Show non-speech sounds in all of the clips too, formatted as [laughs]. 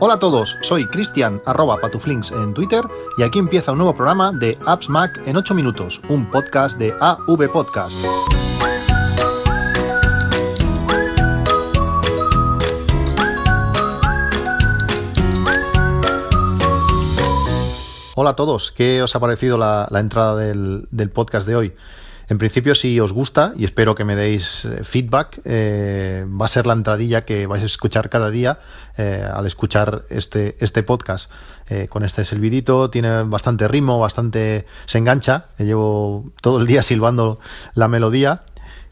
Hola a todos, soy Cristian arroba patuflinks en Twitter y aquí empieza un nuevo programa de Apps Mac en 8 minutos, un podcast de AV Podcast. Hola a todos, ¿qué os ha parecido la, entrada del, del podcast de hoy? En principio, si os gusta, y espero que me deis eh, feedback, eh, va a ser la entradilla que vais a escuchar cada día eh, al escuchar este, este podcast. con este silbidito, tiene bastante ritmo, bastante. se engancha. Llevo todo el día silbando la melodía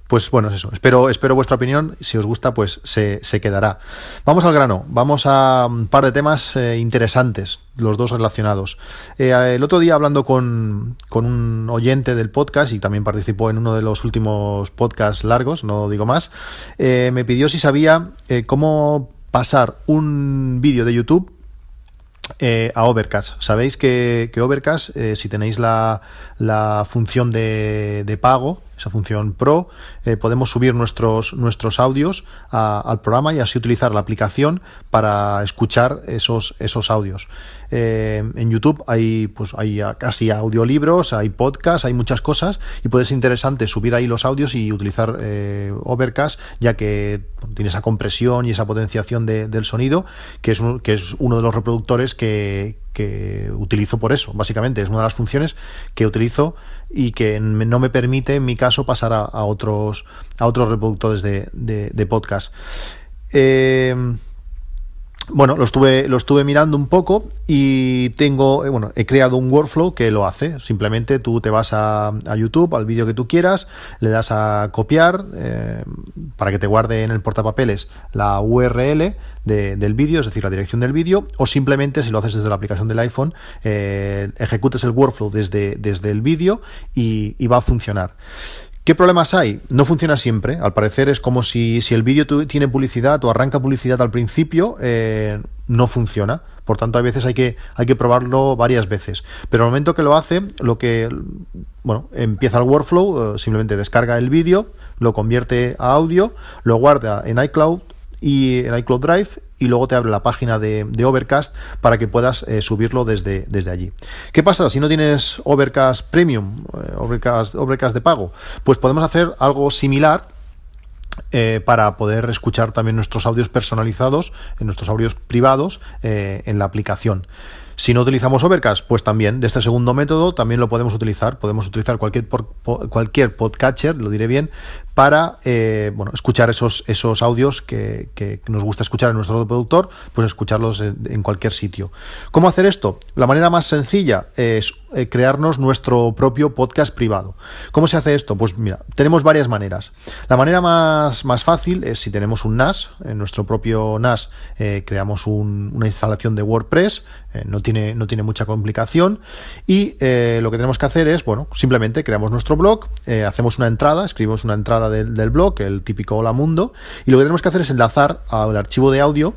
pues bueno, es eso. Espero, espero vuestra opinión. Si os gusta, pues se, quedará. Vamos al grano. Vamos a un par de temas eh, interesantes, los dos relacionados. Eh, el otro día, hablando con, un oyente del podcast y también participó en uno de los últimos podcasts largos, no digo más, eh, me pidió si sabía cómo pasar un vídeo de YouTube a Overcast. Sabéis que, que Overcast, si tenéis la, función de, de, pago, esa función Pro, eh, podemos subir nuestros, nuestros audios al programa y así utilizar la aplicación para escuchar esos, esos audios. Eh, en YouTube hay, pues, hay casi audiolibros, hay podcasts, hay muchas cosas y puede ser interesante subir ahí los audios y utilizar eh, Overcast, ya que tiene esa compresión y esa potenciación del sonido, que es, que es uno de los reproductores que, que utilizo por eso, básicamente. Es una de las funciones que utilizo y que no me permite, en mi caso, pasar a, otros, a otros reproductores de, de, podcast. Eh, bueno, lo estuve, lo estuve mirando un poco y tengo, eh, bueno, he creado un workflow que lo hace. Simplemente tú te vas a, YouTube, al vídeo que tú quieras, le das a copiar eh, para que te guarde en el portapapeles la URL del vídeo, es decir, la dirección del vídeo, o simplemente si lo haces desde la aplicación del iPhone, eh, ejecutes el workflow desde, el vídeo y va a funcionar. ¿Qué problemas hay? No funciona siempre. Al parecer es como si, si el vídeo tiene publicidad o arranca publicidad al principio, eh, no funciona. Por tanto, a veces hay que, hay que probarlo varias veces. Pero al momento que lo hace, lo que bueno, empieza el workflow, eh, simplemente descarga el vídeo, lo convierte a audio, lo guarda en iCloud y en iCloud Drive y luego te abre la página de, Overcast para que puedas eh, subirlo desde, desde allí. ¿Qué pasa si no tienes Overcast Premium, eh, Overcast, Overcast de pago? Pues podemos hacer algo similar eh, para poder escuchar también nuestros audios personalizados, nuestros audios privados en la aplicación. Si no utilizamos Overcast, pues también de este segundo método también lo podemos utilizar. Podemos utilizar cualquier, cualquier podcatcher, lo diré bien, para eh, bueno, escuchar esos, esos audios que, nos gusta escuchar en nuestro reproductor, pues escucharlos en, cualquier sitio. ¿Cómo hacer esto? La manera más sencilla es eh, crearnos nuestro propio podcast privado. ¿Cómo se hace esto? Pues mira, tenemos varias maneras. La manera más, más fácil es si tenemos un NAS, en nuestro propio NAS eh, creamos una instalación de WordPress, no, tiene, no tiene mucha complicación. Y lo que tenemos que hacer es, bueno, simplemente creamos nuestro blog, hacemos una entrada, escribimos una entrada del, blog, el típico Hola Mundo, y lo que tenemos que hacer es enlazar al archivo de audio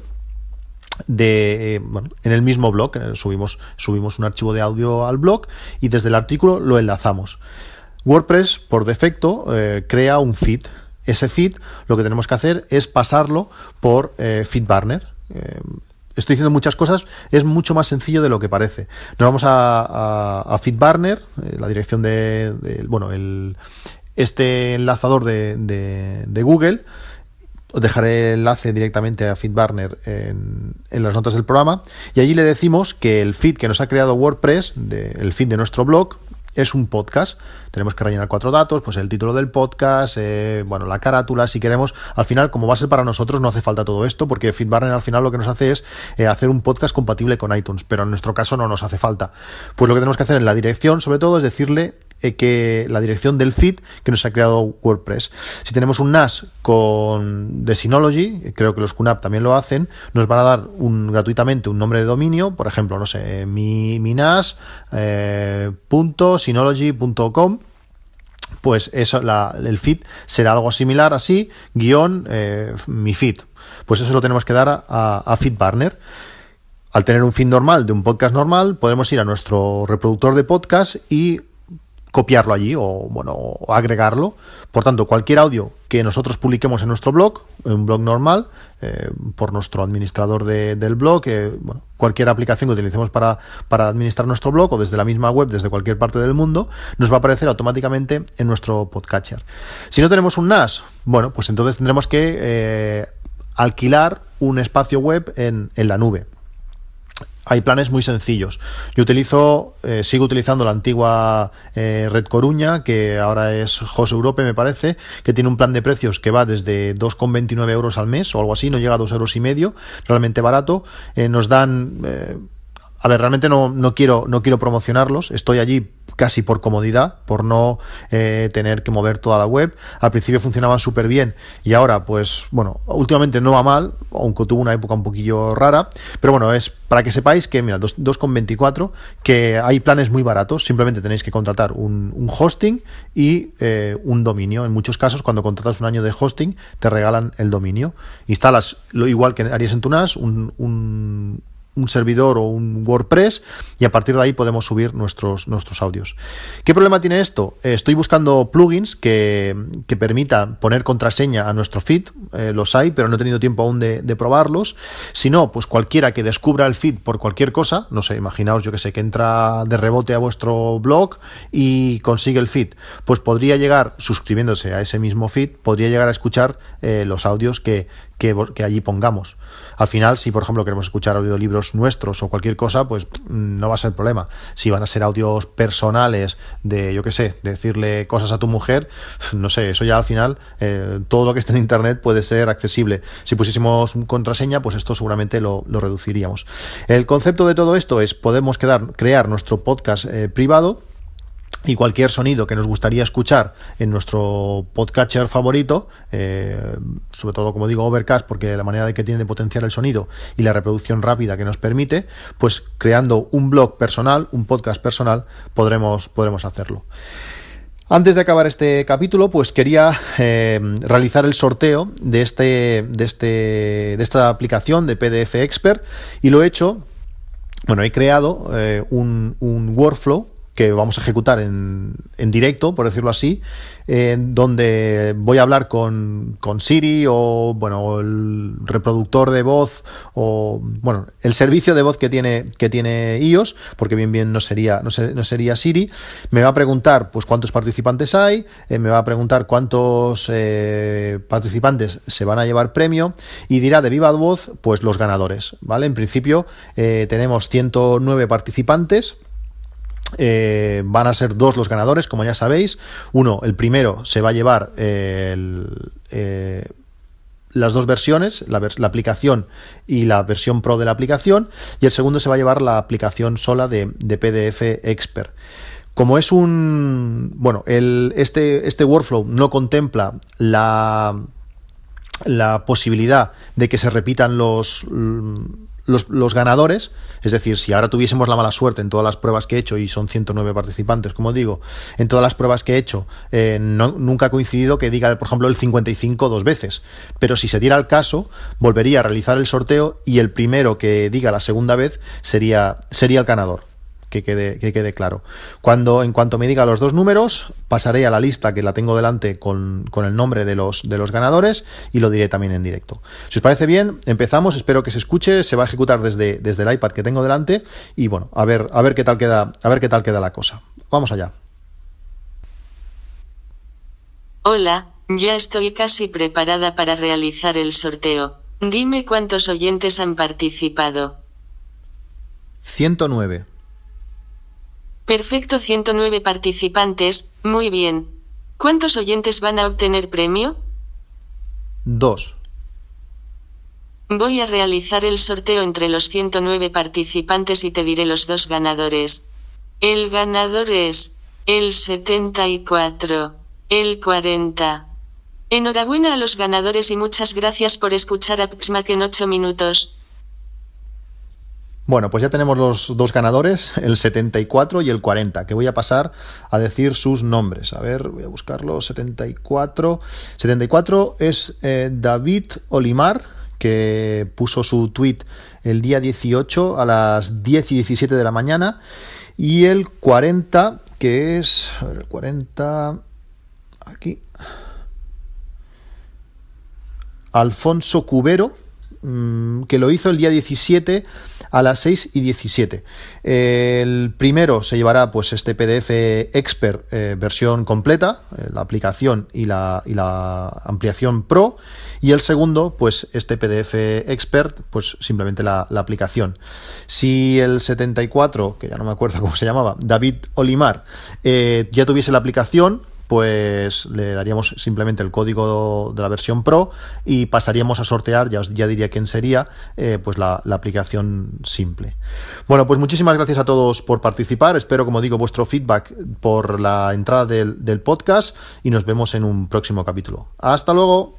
de eh, en el mismo blog eh, subimos subimos un archivo de audio al blog y desde el artículo lo enlazamos. WordPress por defecto eh, crea un feed. Ese feed lo que tenemos que hacer es pasarlo por FeedBurner estoy diciendo muchas cosas, es mucho más sencillo de lo que parece. Nos vamos a, a, FeedBurner, la dirección de, bueno, el, este enlazador de, Google. Os dejaré el enlace directamente a FeedBurner en, en, las notas del programa. Y allí le decimos que el feed que nos ha creado WordPress, el feed de nuestro blog, es un podcast. Tenemos que rellenar cuatro datos, pues el título del podcast, eh, bueno, la carátula, si queremos. Al final, como va a ser para nosotros, no hace falta todo esto, porque FeedBurner al final lo que nos hace es eh, hacer un podcast compatible con iTunes, pero en nuestro caso no nos hace falta. Pues lo que tenemos que hacer en la dirección, sobre todo, es decirle eh, que la dirección del feed que nos ha creado WordPress. Si tenemos un NAS con de Synology, creo que los QNAP también lo hacen, nos van a dar gratuitamente un nombre de dominio, por ejemplo, no sé, mi, mi NAS, eh, pues eso, el feed será algo similar así, guion eh, mi feed. Pues eso lo tenemos que dar a, a FeedBurner. Al tener un feed normal de un podcast normal, podemos ir a nuestro reproductor de podcast y copiarlo allí o, bueno, agregarlo. Por tanto, cualquier audio que nosotros publiquemos en nuestro blog, en un blog normal, eh, por nuestro administrador del blog, eh, bueno, cualquier aplicación que utilicemos para, para administrar nuestro blog o desde la misma web, desde cualquier parte del mundo, nos va a aparecer automáticamente en nuestro podcatcher. Si no tenemos un NAS, bueno, pues entonces tendremos que eh, alquilar un espacio web en, en la nube hay planes muy sencillos. Yo utilizo, eh, sigo utilizando la antigua eh, Red Coruña, que ahora es José Europe, me parece, que tiene un plan de precios que va desde 2,29 euros al mes o algo así, no llega a 2 euros y medio, realmente barato. Eh, nos dan a ver, realmente no, no, quiero, no quiero promocionarlos, estoy allí casi por comodidad, por no eh, tener que mover toda la web. Al principio funcionaban súper bien y ahora, pues, bueno, últimamente no va mal, aunque tuvo una época un poquillo rara, pero bueno, es para que sepáis que, mira, 2,24, que hay planes muy baratos, simplemente tenéis que contratar un, hosting y eh, un dominio. En muchos casos, cuando contratas un año de hosting, te regalan el dominio. Instalas lo igual que harías en tu NAS, un un servidor o un WordPress y a partir de ahí podemos subir nuestros, nuestros audios. ¿Qué problema tiene esto? Eh, estoy buscando plugins que, que, permitan poner contraseña a nuestro feed. Eh, los hay, pero no he tenido tiempo aún de, probarlos. Si no, pues cualquiera que descubra el feed por cualquier cosa, no sé, imaginaos yo que sé, que entra de rebote a vuestro blog y consigue el feed, pues podría llegar, suscribiéndose a ese mismo feed, podría llegar a escuchar eh, los audios que, que, allí pongamos. Al final, si por ejemplo queremos escuchar audiolibros nuestros o cualquier cosa, pues no va a ser problema. Si van a ser audios personales de, yo qué sé, decirle cosas a tu mujer, no sé, eso ya al final, eh, todo lo que esté en Internet puede ser accesible. Si pusiésemos contraseña, pues esto seguramente lo, reduciríamos. El concepto de todo esto es, podemos crear nuestro podcast eh, privado, y cualquier sonido que nos gustaría escuchar en nuestro podcatcher favorito, eh, sobre todo como digo Overcast, porque la manera de que tiene de potenciar el sonido y la reproducción rápida que nos permite, pues creando un blog personal, un podcast personal, podremos, podremos hacerlo. Antes de acabar este capítulo, pues quería eh, realizar el sorteo de, este, de, este, de esta aplicación de PDF Expert y lo he hecho, bueno, he creado eh, un, un workflow que vamos a ejecutar en, en directo, por decirlo así, en donde voy a hablar con, con, Siri o bueno el reproductor de voz o bueno el servicio de voz que tiene que tiene iOS porque bien bien no sería no, no sería Siri. Me va a preguntar pues cuántos participantes hay eh, me va a preguntar cuántos eh, participantes se van a llevar premio y dirá de viva voz pues los ganadores vale en principio eh, tenemos 109 participantes eh, van a ser dos los ganadores, como ya sabéis. Uno, el primero, se va a llevar eh, las dos versiones, la, aplicación y la versión pro de la aplicación, y el segundo se va a llevar la aplicación sola de, PDF Expert. Como es un. Bueno, este, este workflow no contempla la, la posibilidad de que se repitan los los, ganadores, es decir, si ahora tuviésemos la mala suerte en todas las pruebas que he hecho, y son 109 participantes, como digo, en todas las pruebas que he hecho, eh, nunca ha coincidido que diga, por ejemplo, el 55 dos veces. Pero si se diera el caso, volvería a realizar el sorteo y el primero que diga la segunda vez sería, sería el ganador que quede, que quede claro. Cuando, en cuanto me diga los dos números, pasaré a la lista que la tengo delante con, el nombre de los, de los ganadores y lo diré también en directo. Si os parece bien, empezamos, espero que se escuche, se va a ejecutar desde, desde el iPad que tengo delante y bueno, a ver, a ver qué tal queda, a ver qué tal queda la cosa. Vamos allá. Hola, ya estoy casi preparada para realizar el sorteo. Dime cuántos oyentes han participado. 109. Perfecto 109 participantes, muy bien. ¿Cuántos oyentes van a obtener premio? Dos. Voy a realizar el sorteo entre los 109 participantes y te diré los dos ganadores. El ganador es el 74, el 40. Enhorabuena a los ganadores y muchas gracias por escuchar a Pixmac en 8 minutos. Bueno, pues ya tenemos los dos ganadores, el 74 y el 40, que voy a pasar a decir sus nombres. A ver, voy a buscarlo. 74. 74 es eh, David Olimar, que puso su tweet el día 18 a las 10 y 17 de la mañana. Y el 40 que es a ver, el 40 aquí Alfonso Cubero, mm, que lo hizo el día 17 a las 6 y 17. El primero se llevará pues este PDF Expert eh, versión completa, eh, la aplicación y la, ampliación Pro. Y el segundo, pues este PDF Expert, pues simplemente la, aplicación. Si el 74, que ya no me acuerdo [laughs] cómo se llamaba, David Olimar, eh, ya tuviese la aplicación, pues le daríamos simplemente el código de la versión Pro y pasaríamos a sortear, ya os ya diría quién sería, eh, pues la, aplicación simple. Bueno, pues muchísimas gracias a todos por participar. Espero, como digo, vuestro feedback por la entrada del podcast y nos vemos en un próximo capítulo. Hasta luego.